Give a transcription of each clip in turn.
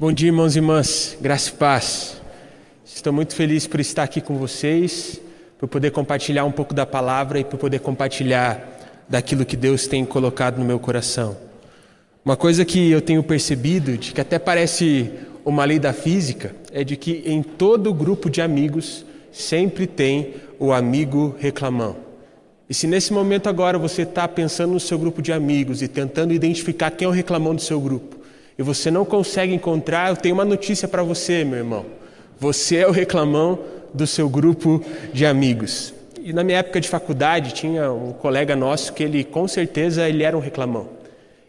Bom dia, irmãos e irmãs, graça e paz. Estou muito feliz por estar aqui com vocês, por poder compartilhar um pouco da palavra e por poder compartilhar daquilo que Deus tem colocado no meu coração. Uma coisa que eu tenho percebido, de que até parece uma lei da física, é de que em todo grupo de amigos sempre tem o amigo reclamão. E se nesse momento agora você está pensando no seu grupo de amigos e tentando identificar quem é o reclamão do seu grupo, e você não consegue encontrar, eu tenho uma notícia para você, meu irmão. Você é o reclamão do seu grupo de amigos. E na minha época de faculdade tinha um colega nosso que ele com certeza ele era um reclamão.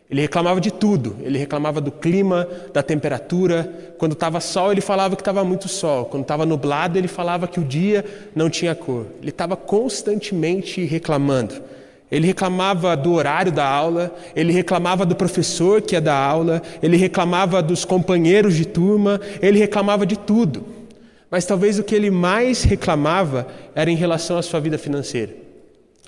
Ele reclamava de tudo. Ele reclamava do clima, da temperatura. Quando estava sol, ele falava que estava muito sol. Quando estava nublado, ele falava que o dia não tinha cor. Ele estava constantemente reclamando. Ele reclamava do horário da aula, ele reclamava do professor que ia dar aula, ele reclamava dos companheiros de turma, ele reclamava de tudo. Mas talvez o que ele mais reclamava era em relação à sua vida financeira.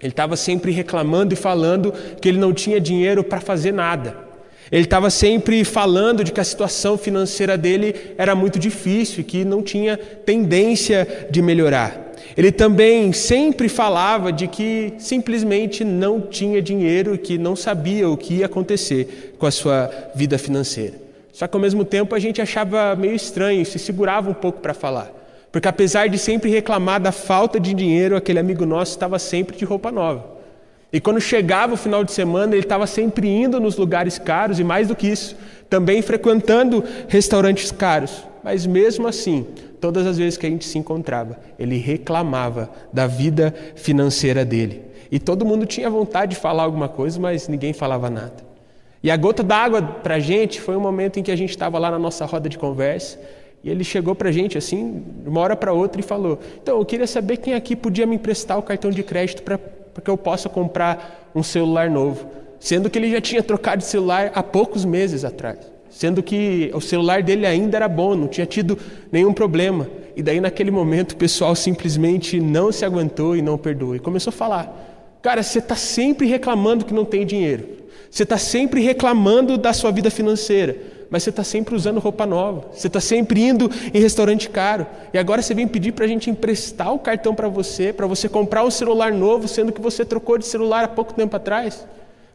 Ele estava sempre reclamando e falando que ele não tinha dinheiro para fazer nada. Ele estava sempre falando de que a situação financeira dele era muito difícil e que não tinha tendência de melhorar. Ele também sempre falava de que simplesmente não tinha dinheiro e que não sabia o que ia acontecer com a sua vida financeira. Só que ao mesmo tempo a gente achava meio estranho, se segurava um pouco para falar. Porque apesar de sempre reclamar da falta de dinheiro, aquele amigo nosso estava sempre de roupa nova. E quando chegava o final de semana, ele estava sempre indo nos lugares caros e mais do que isso, também frequentando restaurantes caros. Mas mesmo assim, todas as vezes que a gente se encontrava, ele reclamava da vida financeira dele. E todo mundo tinha vontade de falar alguma coisa, mas ninguém falava nada. E a gota d'água para a gente foi um momento em que a gente estava lá na nossa roda de conversa e ele chegou para a gente assim, de uma hora para outra e falou: Então, eu queria saber quem aqui podia me emprestar o cartão de crédito para que eu possa comprar um celular novo. Sendo que ele já tinha trocado de celular há poucos meses atrás sendo que o celular dele ainda era bom, não tinha tido nenhum problema. E daí, naquele momento, o pessoal simplesmente não se aguentou e não perdoou. E começou a falar: Cara, você está sempre reclamando que não tem dinheiro. Você está sempre reclamando da sua vida financeira. Mas você está sempre usando roupa nova. Você está sempre indo em restaurante caro. E agora você vem pedir para a gente emprestar o cartão para você, para você comprar um celular novo, sendo que você trocou de celular há pouco tempo atrás.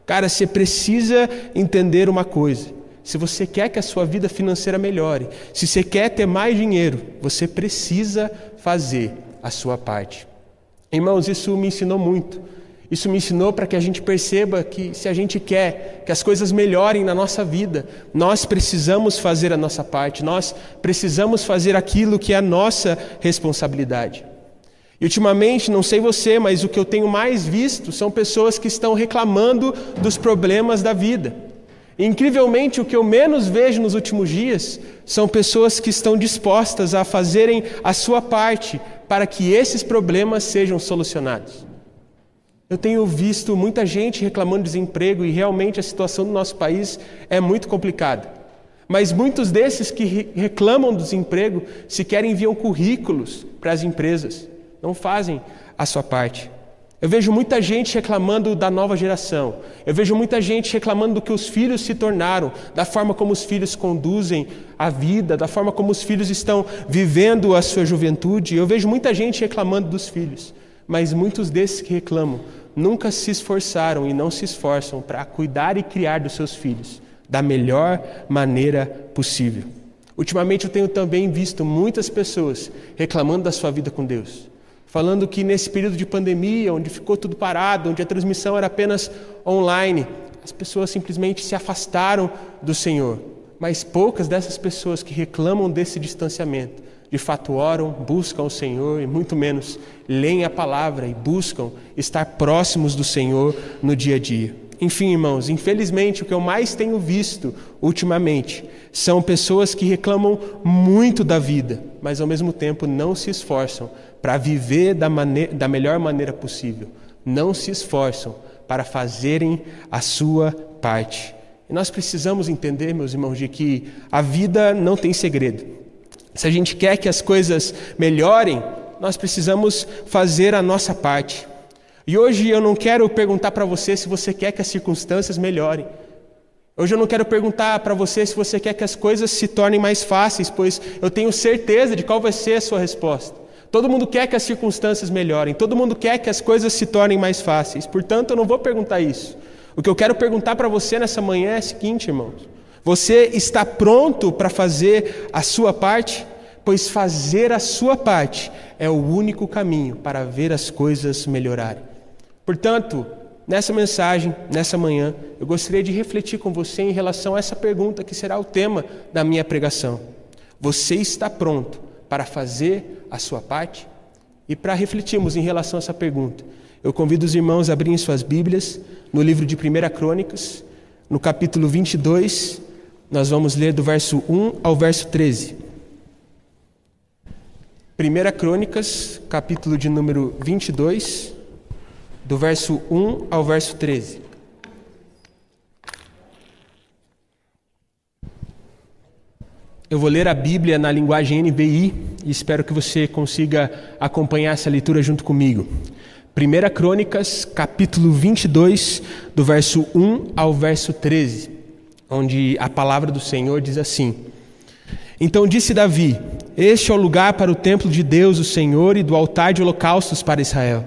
Cara, você precisa entender uma coisa se você quer que a sua vida financeira melhore, se você quer ter mais dinheiro, você precisa fazer a sua parte. Irmãos, isso me ensinou muito. Isso me ensinou para que a gente perceba que se a gente quer que as coisas melhorem na nossa vida, nós precisamos fazer a nossa parte, nós precisamos fazer aquilo que é a nossa responsabilidade. E ultimamente, não sei você, mas o que eu tenho mais visto são pessoas que estão reclamando dos problemas da vida. Incrivelmente, o que eu menos vejo nos últimos dias são pessoas que estão dispostas a fazerem a sua parte para que esses problemas sejam solucionados. Eu tenho visto muita gente reclamando de desemprego e realmente a situação do nosso país é muito complicada. Mas muitos desses que reclamam do desemprego sequer enviam currículos para as empresas, não fazem a sua parte. Eu vejo muita gente reclamando da nova geração. Eu vejo muita gente reclamando do que os filhos se tornaram, da forma como os filhos conduzem a vida, da forma como os filhos estão vivendo a sua juventude. Eu vejo muita gente reclamando dos filhos, mas muitos desses que reclamam nunca se esforçaram e não se esforçam para cuidar e criar dos seus filhos da melhor maneira possível. Ultimamente eu tenho também visto muitas pessoas reclamando da sua vida com Deus falando que nesse período de pandemia, onde ficou tudo parado, onde a transmissão era apenas online, as pessoas simplesmente se afastaram do Senhor. Mas poucas dessas pessoas que reclamam desse distanciamento, de fato oram, buscam o Senhor e muito menos leem a palavra e buscam estar próximos do Senhor no dia a dia. Enfim, irmãos, infelizmente o que eu mais tenho visto ultimamente são pessoas que reclamam muito da vida, mas ao mesmo tempo não se esforçam para viver da, maneira, da melhor maneira possível. Não se esforçam para fazerem a sua parte. E nós precisamos entender, meus irmãos, de que a vida não tem segredo. Se a gente quer que as coisas melhorem, nós precisamos fazer a nossa parte. E hoje eu não quero perguntar para você se você quer que as circunstâncias melhorem. Hoje eu não quero perguntar para você se você quer que as coisas se tornem mais fáceis, pois eu tenho certeza de qual vai ser a sua resposta. Todo mundo quer que as circunstâncias melhorem, todo mundo quer que as coisas se tornem mais fáceis. Portanto, eu não vou perguntar isso. O que eu quero perguntar para você nessa manhã é o seguinte, irmãos: você está pronto para fazer a sua parte? Pois fazer a sua parte é o único caminho para ver as coisas melhorarem. Portanto, Nessa mensagem, nessa manhã, eu gostaria de refletir com você em relação a essa pergunta que será o tema da minha pregação. Você está pronto para fazer a sua parte? E para refletirmos em relação a essa pergunta, eu convido os irmãos a abrirem suas Bíblias no livro de 1 Crônicas, no capítulo 22, nós vamos ler do verso 1 ao verso 13. 1 Crônicas, capítulo de número 22, do verso 1 ao verso 13. Eu vou ler a Bíblia na linguagem NVI e espero que você consiga acompanhar essa leitura junto comigo. 1 Crônicas, capítulo 22, do verso 1 ao verso 13, onde a palavra do Senhor diz assim: Então disse Davi: Este é o lugar para o templo de Deus, o Senhor, e do altar de holocaustos para Israel.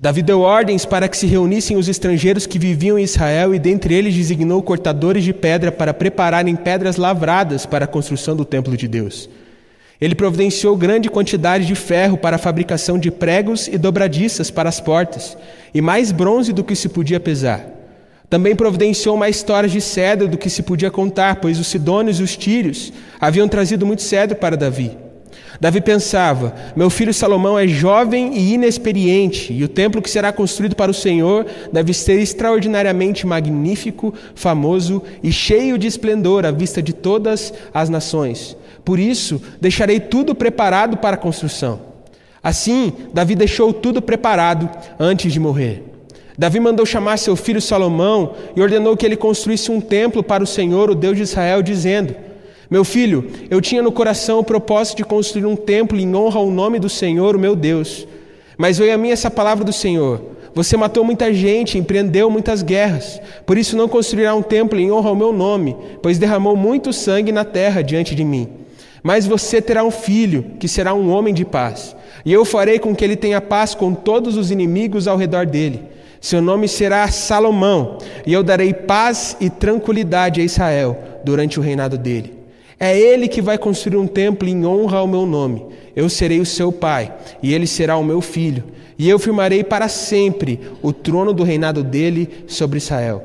Davi deu ordens para que se reunissem os estrangeiros que viviam em Israel e dentre eles designou cortadores de pedra para prepararem pedras lavradas para a construção do templo de Deus. Ele providenciou grande quantidade de ferro para a fabricação de pregos e dobradiças para as portas, e mais bronze do que se podia pesar. Também providenciou mais histórias de cedro do que se podia contar, pois os sidônios e os tírios haviam trazido muito cedro para Davi. Davi pensava: meu filho Salomão é jovem e inexperiente, e o templo que será construído para o Senhor deve ser extraordinariamente magnífico, famoso e cheio de esplendor à vista de todas as nações. Por isso, deixarei tudo preparado para a construção. Assim, Davi deixou tudo preparado antes de morrer. Davi mandou chamar seu filho Salomão e ordenou que ele construísse um templo para o Senhor, o Deus de Israel, dizendo: meu filho, eu tinha no coração o propósito de construir um templo em honra ao nome do Senhor, o meu Deus. Mas veio a mim essa palavra do Senhor: Você matou muita gente, empreendeu muitas guerras. Por isso não construirá um templo em honra ao meu nome, pois derramou muito sangue na terra diante de mim. Mas você terá um filho, que será um homem de paz. E eu farei com que ele tenha paz com todos os inimigos ao redor dele. Seu nome será Salomão, e eu darei paz e tranquilidade a Israel durante o reinado dele. É ele que vai construir um templo em honra ao meu nome. Eu serei o seu pai, e ele será o meu filho. E eu firmarei para sempre o trono do reinado dele sobre Israel.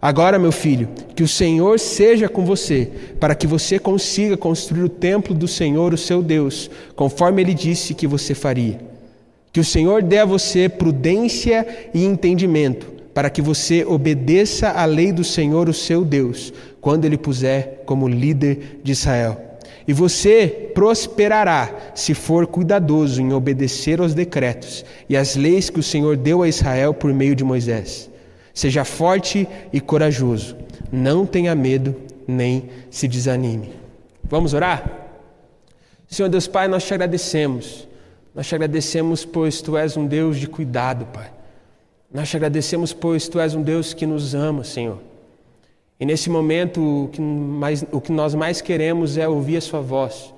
Agora, meu filho, que o Senhor seja com você, para que você consiga construir o templo do Senhor, o seu Deus, conforme ele disse que você faria. Que o Senhor dê a você prudência e entendimento, para que você obedeça à lei do Senhor, o seu Deus, quando ele puser como líder de Israel. E você prosperará se for cuidadoso em obedecer aos decretos e às leis que o Senhor deu a Israel por meio de Moisés. Seja forte e corajoso, não tenha medo nem se desanime. Vamos orar? Senhor Deus Pai, nós te agradecemos. Nós te agradecemos, pois tu és um Deus de cuidado, Pai. Nós te agradecemos, pois tu és um Deus que nos ama, Senhor. E nesse momento, o que, mais, o que nós mais queremos é ouvir a Sua voz.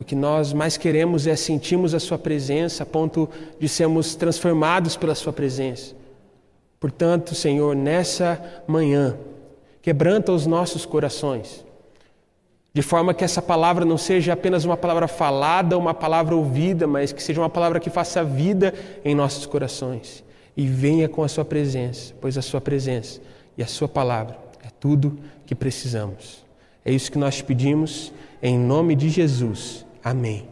O que nós mais queremos é sentirmos a Sua presença a ponto de sermos transformados pela Sua presença. Portanto, Senhor, nessa manhã, quebranta os nossos corações, de forma que essa palavra não seja apenas uma palavra falada, uma palavra ouvida, mas que seja uma palavra que faça vida em nossos corações. E venha com a Sua presença, pois a Sua presença e a Sua palavra é tudo que precisamos. É isso que nós te pedimos, em nome de Jesus. Amém.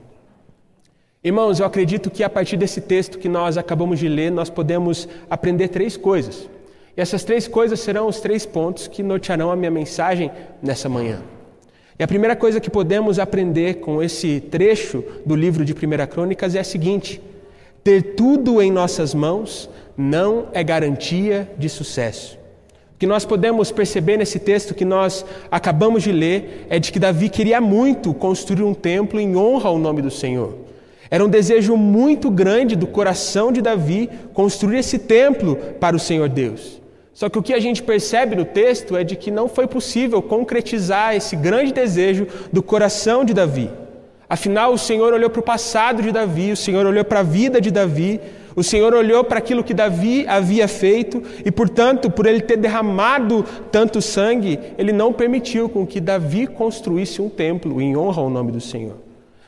Irmãos, eu acredito que a partir desse texto que nós acabamos de ler, nós podemos aprender três coisas. E essas três coisas serão os três pontos que nortearão a minha mensagem nessa manhã. E a primeira coisa que podemos aprender com esse trecho do livro de 1 Crônicas é a seguinte: ter tudo em nossas mãos não é garantia de sucesso. O que nós podemos perceber nesse texto que nós acabamos de ler é de que Davi queria muito construir um templo em honra ao nome do Senhor. Era um desejo muito grande do coração de Davi construir esse templo para o Senhor Deus. Só que o que a gente percebe no texto é de que não foi possível concretizar esse grande desejo do coração de Davi. Afinal, o Senhor olhou para o passado de Davi, o Senhor olhou para a vida de Davi, o Senhor olhou para aquilo que Davi havia feito e, portanto, por ele ter derramado tanto sangue, ele não permitiu com que Davi construísse um templo em honra ao nome do Senhor.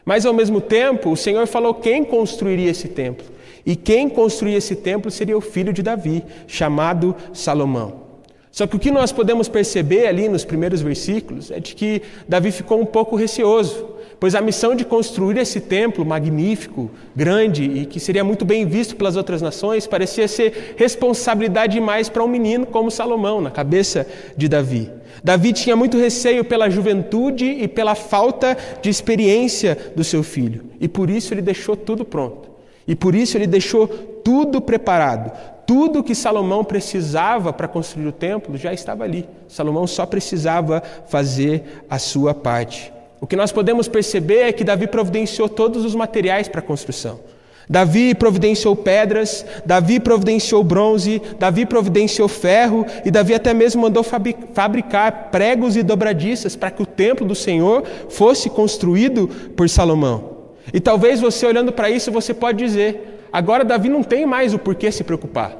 Mas, ao mesmo tempo, o Senhor falou quem construiria esse templo. E quem construía esse templo seria o filho de Davi, chamado Salomão. Só que o que nós podemos perceber ali nos primeiros versículos é de que Davi ficou um pouco receoso, pois a missão de construir esse templo magnífico, grande e que seria muito bem visto pelas outras nações parecia ser responsabilidade demais para um menino como Salomão, na cabeça de Davi. Davi tinha muito receio pela juventude e pela falta de experiência do seu filho, e por isso ele deixou tudo pronto. E por isso ele deixou tudo preparado. Tudo que Salomão precisava para construir o templo já estava ali. Salomão só precisava fazer a sua parte. O que nós podemos perceber é que Davi providenciou todos os materiais para a construção. Davi providenciou pedras, Davi providenciou bronze, Davi providenciou ferro e Davi até mesmo mandou fabricar pregos e dobradiças para que o templo do Senhor fosse construído por Salomão. E talvez você olhando para isso, você pode dizer: agora Davi não tem mais o porquê se preocupar.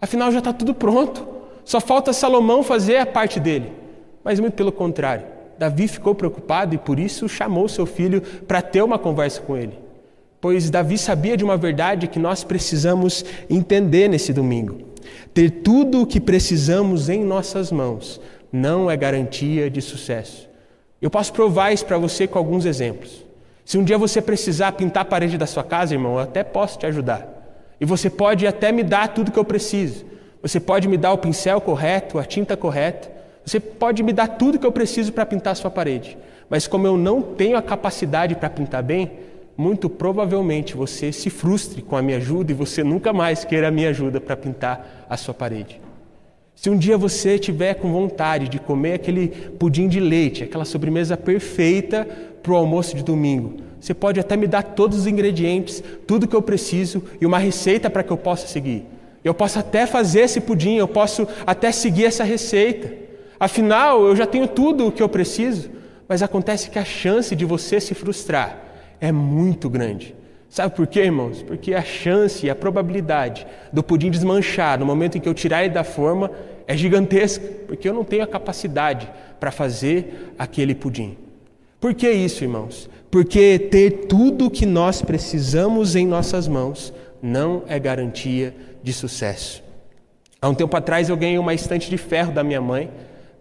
Afinal, já está tudo pronto. Só falta Salomão fazer a parte dele. Mas muito pelo contrário. Davi ficou preocupado e por isso chamou seu filho para ter uma conversa com ele. Pois Davi sabia de uma verdade que nós precisamos entender nesse domingo. Ter tudo o que precisamos em nossas mãos não é garantia de sucesso. Eu posso provar isso para você com alguns exemplos. Se um dia você precisar pintar a parede da sua casa, irmão, eu até posso te ajudar. E você pode até me dar tudo que eu preciso. Você pode me dar o pincel correto, a tinta correta. Você pode me dar tudo que eu preciso para pintar a sua parede. Mas como eu não tenho a capacidade para pintar bem, muito provavelmente você se frustre com a minha ajuda e você nunca mais queira a minha ajuda para pintar a sua parede. Se um dia você tiver com vontade de comer aquele pudim de leite, aquela sobremesa perfeita para o almoço de domingo, você pode até me dar todos os ingredientes, tudo que eu preciso e uma receita para que eu possa seguir. Eu posso até fazer esse pudim, eu posso até seguir essa receita. Afinal, eu já tenho tudo o que eu preciso, mas acontece que a chance de você se frustrar é muito grande. Sabe por quê, irmãos? Porque a chance e a probabilidade do pudim desmanchar no momento em que eu tirar ele da forma é gigantesca, porque eu não tenho a capacidade para fazer aquele pudim. Por que isso, irmãos? Porque ter tudo o que nós precisamos em nossas mãos não é garantia de sucesso. Há um tempo atrás eu ganhei uma estante de ferro da minha mãe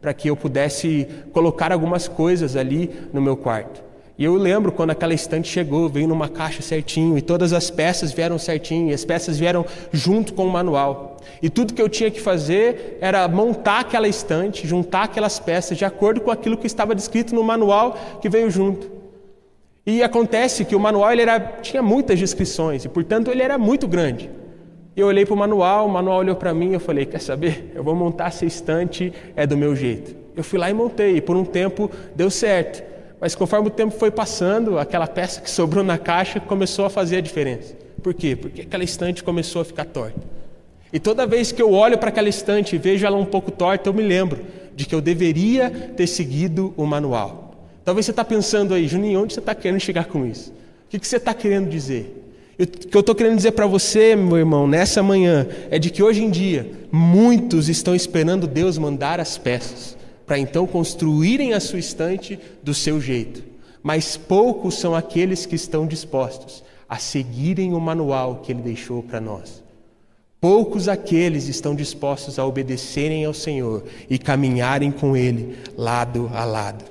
para que eu pudesse colocar algumas coisas ali no meu quarto. E eu lembro quando aquela estante chegou, veio numa caixa certinho e todas as peças vieram certinho, e as peças vieram junto com o manual. E tudo que eu tinha que fazer era montar aquela estante, juntar aquelas peças de acordo com aquilo que estava descrito no manual que veio junto. E acontece que o manual ele era, tinha muitas descrições e, portanto, ele era muito grande. Eu olhei para o manual, o manual olhou para mim e eu falei: Quer saber? Eu vou montar essa estante, é do meu jeito. Eu fui lá e montei, e por um tempo deu certo. Mas conforme o tempo foi passando, aquela peça que sobrou na caixa começou a fazer a diferença. Por quê? Porque aquela estante começou a ficar torta. E toda vez que eu olho para aquela estante e vejo ela um pouco torta, eu me lembro de que eu deveria ter seguido o manual. Talvez você está pensando aí, Juninho, onde você está querendo chegar com isso? O que, que você está querendo dizer? O que eu estou querendo dizer para você, meu irmão, nessa manhã, é de que hoje em dia, muitos estão esperando Deus mandar as peças para então construírem a sua estante do seu jeito. Mas poucos são aqueles que estão dispostos a seguirem o manual que ele deixou para nós. Poucos aqueles estão dispostos a obedecerem ao Senhor e caminharem com Ele lado a lado.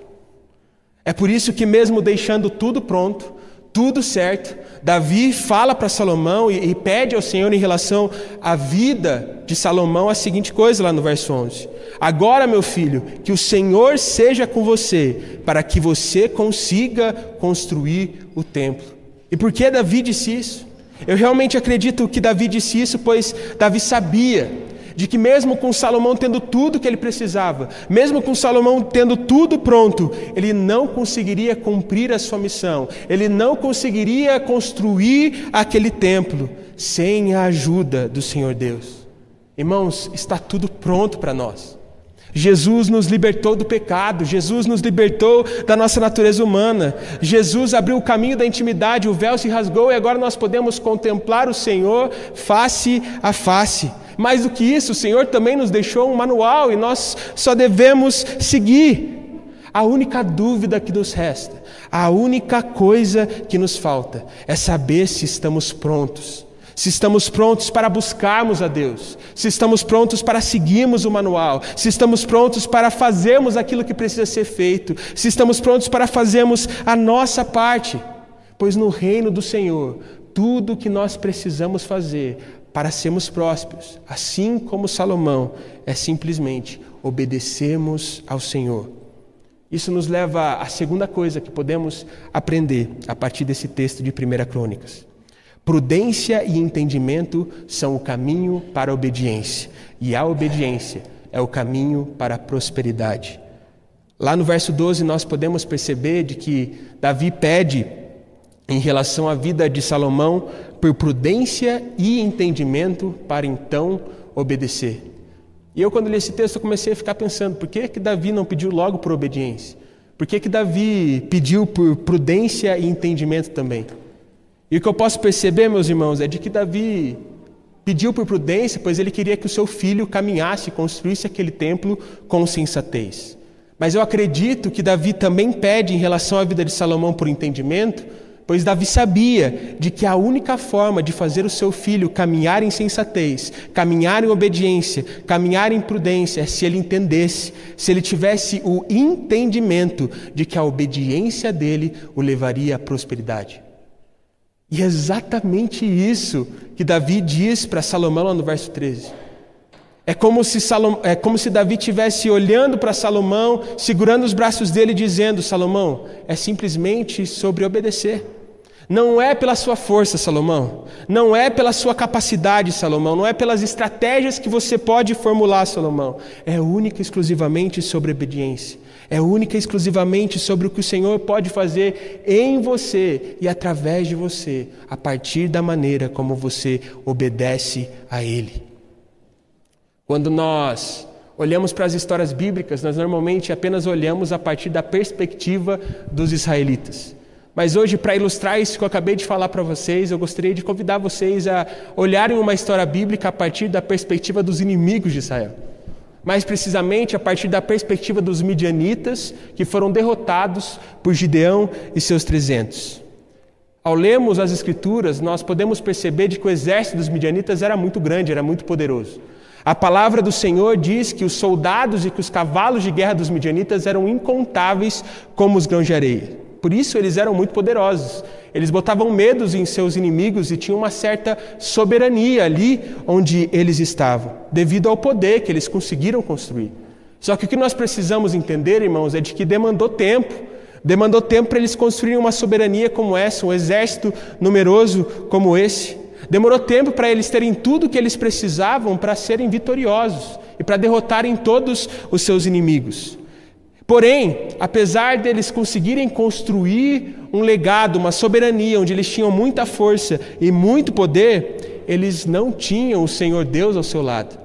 É por isso que, mesmo deixando tudo pronto, tudo certo, Davi fala para Salomão e, e, pede ao Senhor em relação à vida de Salomão a seguinte coisa lá no verso 11: Agora, meu filho, que o Senhor seja com você, para que você consiga construir o templo. E por que Davi disse isso? Eu realmente acredito que Davi disse isso, pois Davi sabia de que, mesmo com Salomão tendo tudo que ele precisava, mesmo com Salomão tendo tudo pronto, ele não conseguiria cumprir a sua missão, ele não conseguiria construir aquele templo sem a ajuda do Senhor Deus. Irmãos, está tudo pronto para nós. Jesus nos libertou do pecado, Jesus nos libertou da nossa natureza humana, Jesus abriu o caminho da intimidade, o véu se rasgou e agora nós podemos contemplar o Senhor face a face. Mais do que isso, o Senhor também nos deixou um manual e nós só devemos seguir. A única dúvida que nos resta, a única coisa que nos falta é saber se estamos prontos se estamos prontos para buscarmos a Deus, se estamos prontos para seguirmos o manual, se estamos prontos para fazermos aquilo que precisa ser feito, se estamos prontos para fazermos a nossa parte, pois no reino do Senhor, tudo o que nós precisamos fazer para sermos prósperos, assim como Salomão, é simplesmente obedecermos ao Senhor. Isso nos leva à segunda coisa que podemos aprender a partir desse texto de 1 Crônicas. Prudência e entendimento são o caminho para a obediência, e a obediência é o caminho para a prosperidade. Lá no verso 12 nós podemos perceber de que Davi pede em relação à vida de Salomão por prudência e entendimento para então obedecer. E eu quando li esse texto comecei a ficar pensando, por que que Davi não pediu logo por obediência? Por que que Davi pediu por prudência e entendimento também? E o que eu posso perceber, meus irmãos, é de que Davi pediu por prudência, pois ele queria que o seu filho caminhasse, construísse aquele templo com sensatez. Mas eu acredito que Davi também pede em relação à vida de Salomão por entendimento, pois Davi sabia de que a única forma de fazer o seu filho caminhar em sensatez, caminhar em obediência, caminhar em prudência, é se ele entendesse, se ele tivesse o entendimento de que a obediência dele o levaria à prosperidade. E é exatamente isso que Davi diz para Salomão lá no verso 13. É como se, Salom, é como se Davi estivesse olhando para Salomão, segurando os braços dele, dizendo: Salomão, é simplesmente sobre obedecer. Não é pela sua força, Salomão. Não é pela sua capacidade, Salomão. Não é pelas estratégias que você pode formular, Salomão. É única e exclusivamente sobre obediência. É única e exclusivamente sobre o que o Senhor pode fazer em você e através de você, a partir da maneira como você obedece a Ele. Quando nós olhamos para as histórias bíblicas, nós normalmente apenas olhamos a partir da perspectiva dos israelitas. Mas hoje, para ilustrar isso que eu acabei de falar para vocês, eu gostaria de convidar vocês a olharem uma história bíblica a partir da perspectiva dos inimigos de Israel. Mais precisamente, a partir da perspectiva dos midianitas, que foram derrotados por Gideão e seus trezentos. Ao lermos as Escrituras, nós podemos perceber de que o exército dos midianitas era muito grande, era muito poderoso. A palavra do Senhor diz que os soldados e que os cavalos de guerra dos midianitas eram incontáveis como os grãos de areia. Por isso eles eram muito poderosos. Eles botavam medos em seus inimigos e tinham uma certa soberania ali onde eles estavam, devido ao poder que eles conseguiram construir. Só que o que nós precisamos entender, irmãos, é de que demandou tempo. Demandou tempo para eles construírem uma soberania como essa, um exército numeroso como esse. Demorou tempo para eles terem tudo o que eles precisavam para serem vitoriosos e para derrotarem todos os seus inimigos. Porém, apesar deles conseguirem construir um legado, uma soberania, onde eles tinham muita força e muito poder, eles não tinham o Senhor Deus ao seu lado.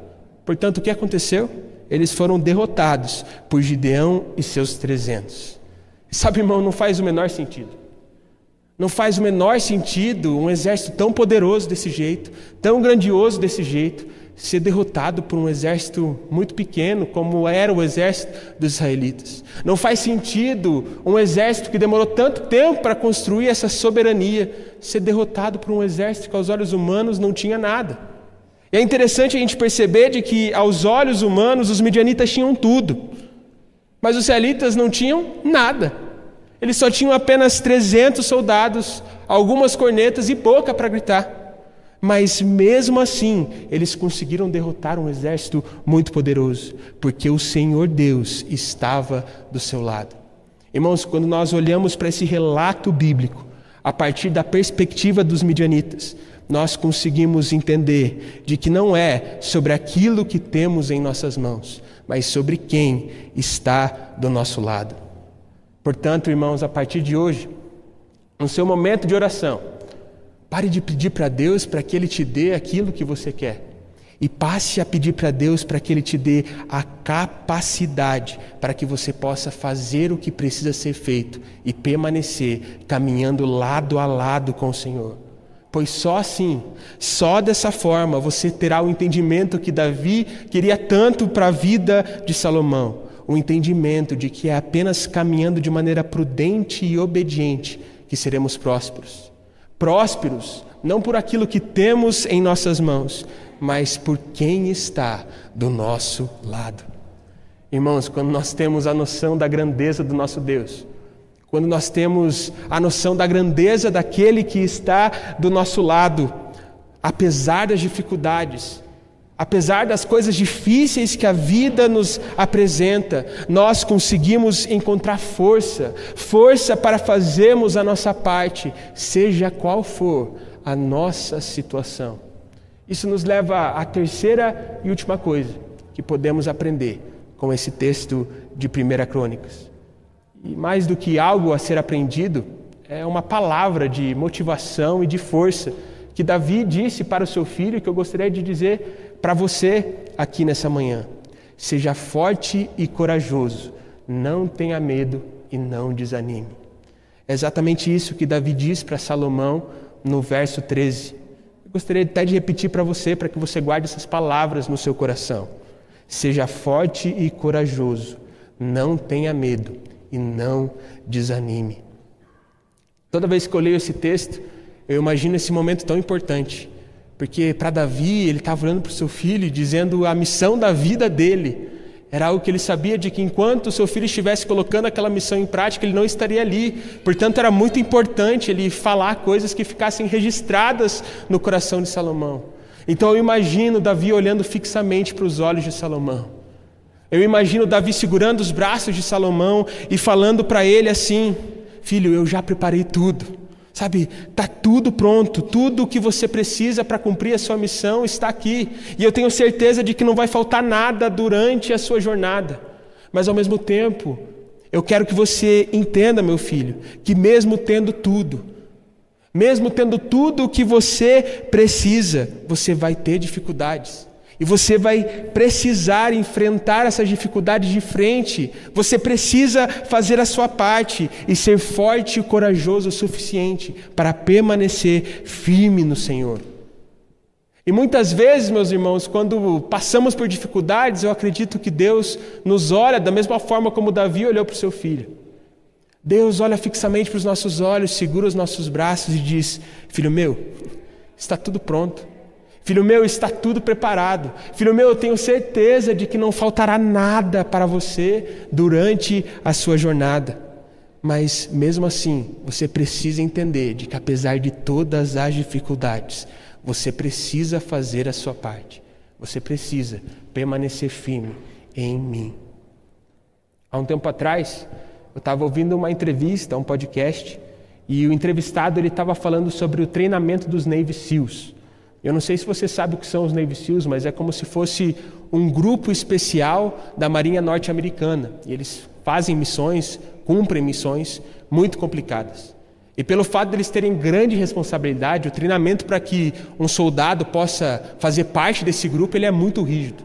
Portanto, o que aconteceu? Eles foram derrotados por Gideão e seus trezentos. Sabe, irmão, não faz o menor sentido. Não faz o menor sentido um exército tão poderoso desse jeito, tão grandioso desse jeito, ser derrotado por um exército muito pequeno, como era o exército dos israelitas. Não faz sentido um exército que demorou tanto tempo para construir essa soberania ser derrotado por um exército que aos olhos humanos não tinha nada. E é interessante a gente perceber de que aos olhos humanos os midianitas tinham tudo, mas os israelitas não tinham nada. Eles só tinham apenas 300 soldados, algumas cornetas e boca para gritar. Mas mesmo assim, eles conseguiram derrotar um exército muito poderoso, porque o Senhor Deus estava do seu lado. Irmãos, quando nós olhamos para esse relato bíblico, a partir da perspectiva dos midianitas, nós conseguimos entender de que não é sobre aquilo que temos em nossas mãos, mas sobre quem está do nosso lado. Portanto, irmãos, a partir de hoje, no seu momento de oração, Pare de pedir para Deus para que Ele te dê aquilo que você quer. E passe a pedir para Deus para que Ele te dê a capacidade para que você possa fazer o que precisa ser feito e permanecer caminhando lado a lado com o Senhor. Pois só assim, só dessa forma, você terá o entendimento que Davi queria tanto para a vida de Salomão o entendimento de que é apenas caminhando de maneira prudente e obediente que seremos prósperos. Prósperos não por aquilo que temos em nossas mãos, mas por quem está do nosso lado. Irmãos, quando nós temos a noção da grandeza do nosso Deus, quando nós temos a noção da grandeza daquele que está do nosso lado, apesar das dificuldades, apesar das coisas difíceis que a vida nos apresenta, nós conseguimos encontrar força, força para fazermos a nossa parte, seja qual for a nossa situação. Isso nos leva à terceira e última coisa que podemos aprender com esse texto de 1 Crônicas. E mais do que algo a ser aprendido, é uma palavra de motivação e de força que Davi disse para o seu filho, que eu gostaria de dizer para você aqui nessa manhã. Seja forte e corajoso, não tenha medo e não desanime. É exatamente isso que Davi diz para Salomão no verso 13. Eu gostaria até de repetir para você, para que você guarde essas palavras no seu coração. Seja forte e corajoso, não tenha medo e não desanime. Toda vez que eu leio esse texto, eu imagino esse momento tão importante, porque para Davi, ele estava olhando para o seu filho, dizendo a missão da vida dele era algo que ele sabia de que enquanto o seu filho estivesse colocando aquela missão em prática, ele não estaria ali. Portanto, era muito importante ele falar coisas que ficassem registradas no coração de Salomão. Então eu imagino Davi olhando fixamente para os olhos de Salomão. Eu imagino Davi segurando os braços de Salomão e falando para ele assim: Filho, eu já preparei tudo. Sabe, está tudo pronto, tudo o que você precisa para cumprir a sua missão está aqui. E eu tenho certeza de que não vai faltar nada durante a sua jornada. Mas ao mesmo tempo, eu quero que você entenda, meu filho, que mesmo tendo tudo, mesmo tendo tudo o que você precisa, você vai ter dificuldades. E você vai precisar enfrentar essas dificuldades de frente. Você precisa fazer a sua parte e ser forte e corajoso o suficiente para permanecer firme no Senhor. E muitas vezes, meus irmãos, quando passamos por dificuldades, eu acredito que Deus nos olha da mesma forma como Davi olhou para o seu filho. Deus olha fixamente para os nossos olhos, segura os nossos braços e diz: Filho meu, está tudo pronto. Filho meu, está tudo preparado. Filho meu, eu tenho certeza de que não faltará nada para você durante a sua jornada. Mas mesmo assim, você precisa entender de que apesar de todas as dificuldades, você precisa fazer a sua parte. Você precisa permanecer firme em mim. Há um tempo atrás, eu estava ouvindo uma entrevista, um podcast, e o entrevistado ele estava falando sobre o treinamento dos Navy SEALs. Eu não sei se você sabe o que são os Navy SEALs, mas é como se fosse um grupo especial da Marinha Norte-Americana. E eles fazem missões, cumprem missões muito complicadas. E pelo fato de eles terem grande responsabilidade, o treinamento para que um soldado possa fazer parte desse grupo, ele é muito rígido.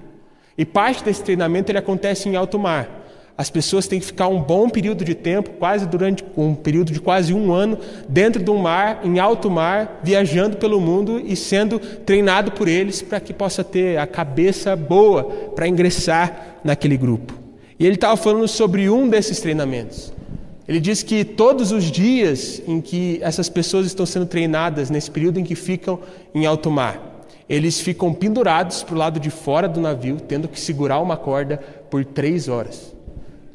E parte desse treinamento ele acontece em alto mar. As pessoas têm que ficar um bom período de tempo, quase durante um período de quase um ano, dentro de um mar, em alto mar, viajando pelo mundo e sendo treinado por eles para que possa ter a cabeça boa para ingressar naquele grupo. E ele estava falando sobre um desses treinamentos. Ele diz que todos os dias em que essas pessoas estão sendo treinadas, nesse período em que ficam em alto mar, eles ficam pendurados para o lado de fora do navio, tendo que segurar uma corda por três horas.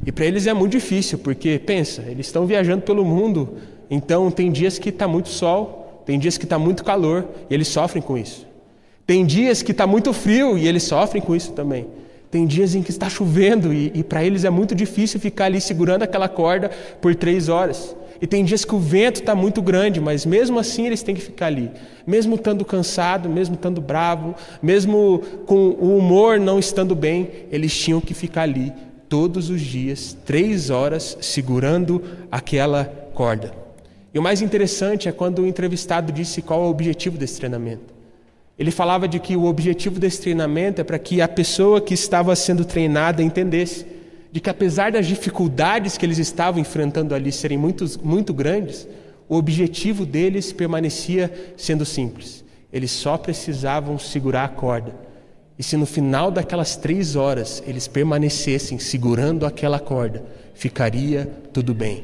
E para eles é muito difícil, porque, pensa, eles estão viajando pelo mundo, então tem dias que está muito sol, tem dias que está muito calor, e eles sofrem com isso. Tem dias que está muito frio, e eles sofrem com isso também. Tem dias em que está chovendo, e, e para eles é muito difícil ficar ali segurando aquela corda por três horas. E tem dias que o vento está muito grande, mas mesmo assim eles têm que ficar ali. Mesmo estando cansado, mesmo estando bravo, mesmo com o humor não estando bem, eles tinham que ficar ali todos os dias, três horas, segurando aquela corda. E o mais interessante é quando o entrevistado disse qual é o objetivo desse treinamento. Ele falava de que o objetivo desse treinamento é para que a pessoa que estava sendo treinada entendesse de que apesar das dificuldades que eles estavam enfrentando ali serem muito, muito grandes, o objetivo deles permanecia sendo simples. Eles só precisavam segurar a corda. E se no final daquelas três horas eles permanecessem segurando aquela corda, ficaria tudo bem.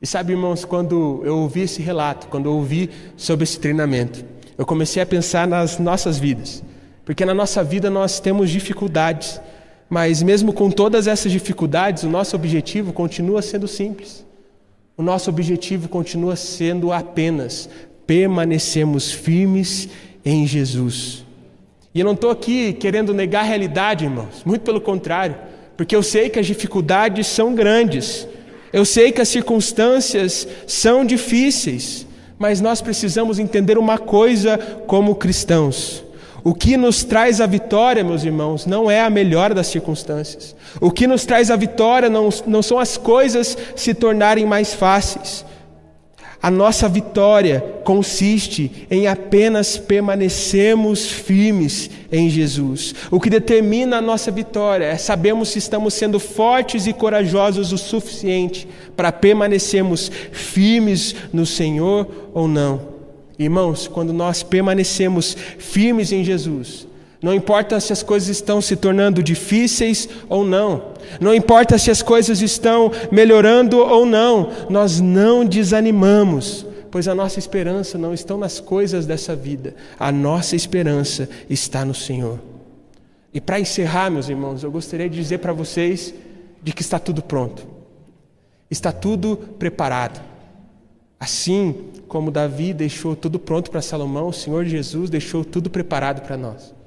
E sabe, irmãos, quando eu ouvi esse relato, quando eu ouvi sobre esse treinamento, eu comecei a pensar nas nossas vidas. Porque na nossa vida nós temos dificuldades, mas mesmo com todas essas dificuldades, o nosso objetivo continua sendo simples. O nosso objetivo continua sendo apenas permanecermos firmes em Jesus. E eu não estou aqui querendo negar a realidade, irmãos, muito pelo contrário, porque eu sei que as dificuldades são grandes, eu sei que as circunstâncias são difíceis, mas nós precisamos entender uma coisa como cristãos. O que nos traz a vitória, meus irmãos, não é a melhor das circunstâncias. O que nos traz a vitória não, não são as coisas se tornarem mais fáceis. A nossa vitória consiste em apenas permanecermos firmes em Jesus. O que determina a nossa vitória é sabermos se estamos sendo fortes e corajosos o suficiente para permanecermos firmes no Senhor ou não. Irmãos, quando nós permanecemos firmes em Jesus, não importa se as coisas estão se tornando difíceis ou não, não importa se as coisas estão melhorando ou não, nós não desanimamos, pois a nossa esperança não está nas coisas dessa vida, a nossa esperança está no Senhor. E para encerrar, meus irmãos, eu gostaria de dizer para vocês de que está tudo pronto, está tudo preparado. Assim como Davi deixou tudo pronto para Salomão, o Senhor Jesus deixou tudo preparado para nós.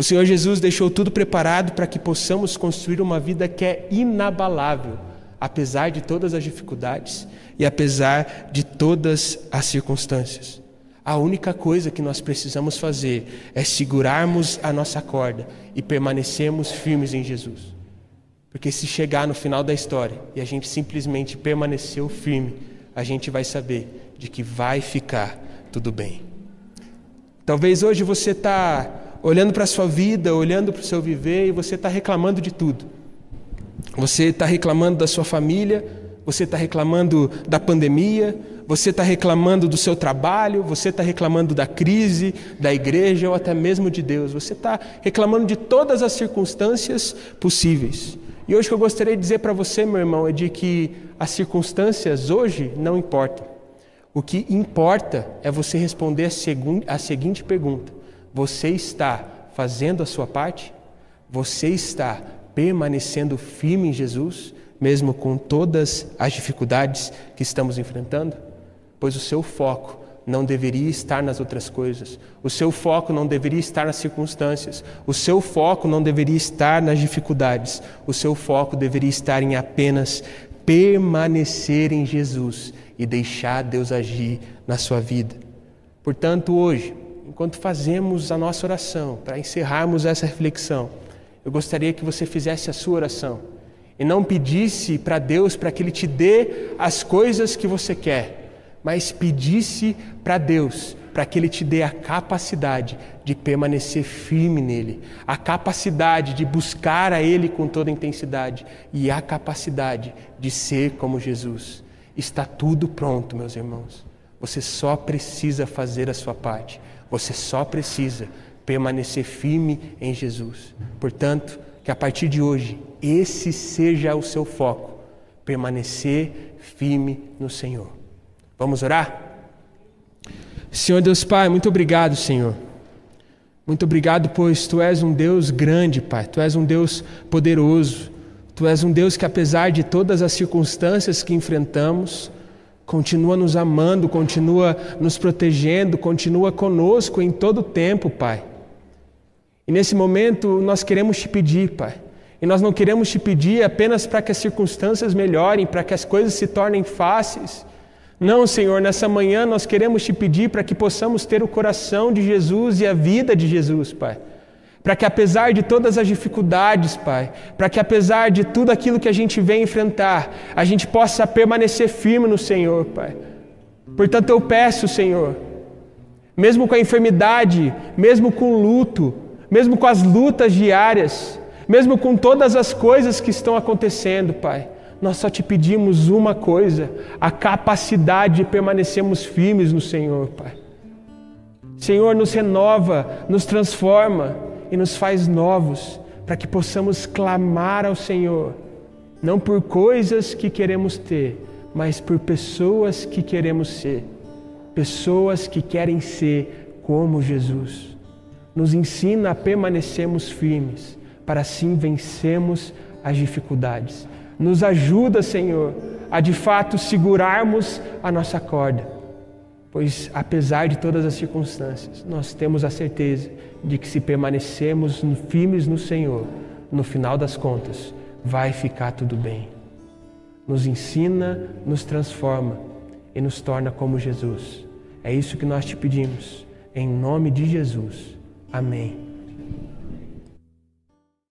O Senhor Jesus deixou tudo preparado para que possamos construir uma vida que é inabalável, apesar de todas as dificuldades e apesar de todas as circunstâncias. A única coisa que nós precisamos fazer é segurarmos a nossa corda e permanecermos firmes em Jesus. Porque se chegar no final da história e a gente simplesmente permaneceu firme, a gente vai saber de que vai ficar tudo bem. Talvez hoje você está olhando para a sua vida, olhando para o seu viver e você está reclamando de tudo. Você está reclamando da sua família, você está reclamando da pandemia, você está reclamando do seu trabalho, você está reclamando da crise, da igreja ou até mesmo de Deus. Você está reclamando de todas as circunstâncias possíveis. E hoje o que eu gostaria de dizer para você, meu irmão, é de que as circunstâncias hoje não importam. O que importa é você responder a, a seguinte pergunta: Você está fazendo a sua parte? Você está permanecendo firme em Jesus, mesmo com todas as dificuldades que estamos enfrentando? Pois o seu foco não deveria estar nas outras coisas. O seu foco não deveria estar nas circunstâncias. O seu foco não deveria estar nas dificuldades. O seu foco deveria estar em apenas permanecer em Jesus e deixar Deus agir na sua vida. Portanto, hoje, enquanto fazemos a nossa oração, para encerrarmos essa reflexão, eu gostaria que você fizesse a sua oração e não pedisse para Deus para que Ele te dê as coisas que você quer mas pedisse para Deus para que Ele te dê a capacidade de permanecer firme nele, a capacidade de buscar a Ele com toda intensidade e a capacidade de ser como Jesus. Está tudo pronto, meus irmãos. Você só precisa fazer a sua parte. Você só precisa permanecer firme em Jesus. Portanto, que a partir de hoje, esse seja o seu foco: permanecer firme no Senhor. Vamos orar? Senhor Deus Pai, muito obrigado, Senhor. Muito obrigado, pois Tu és um Deus grande, Pai. Tu és um Deus poderoso. Tu és um Deus que, apesar de todas as circunstâncias que enfrentamos, continua nos amando, continua nos protegendo, continua conosco em todo o tempo, Pai. E nesse momento nós queremos te pedir, Pai. E nós não queremos te pedir apenas para que as circunstâncias melhorem, para que as coisas se tornem fáceis não, Senhor, nessa manhã nós queremos te pedir para que possamos ter o coração de Jesus e a vida de Jesus, Pai. Para que apesar de todas as dificuldades, Pai, para que apesar de tudo aquilo que a gente vem enfrentar, a gente possa permanecer firme no Senhor, Pai. Portanto, eu peço, Senhor, mesmo com a enfermidade, mesmo com o luto, mesmo com as lutas diárias, mesmo com todas as coisas que estão acontecendo, Pai. Nós só te pedimos uma coisa: a capacidade de permanecermos firmes no Senhor, Pai. Senhor, nos renova, nos transforma e nos faz novos, para que possamos clamar ao Senhor, não por coisas que queremos ter, mas por pessoas que queremos ser, pessoas que querem ser como Jesus. Nos ensina a permanecermos firmes, para assim vencermos as dificuldades. Nos ajuda, Senhor, a de fato segurarmos a nossa corda Pois, apesar de todas as circunstâncias, nós temos a certeza de que se permanecermos firmes no Senhor, no final das contas, vai ficar tudo bem. Nos ensina, nos transforma e nos torna como Jesus. É isso que nós te pedimos. Em nome de Jesus. Amém.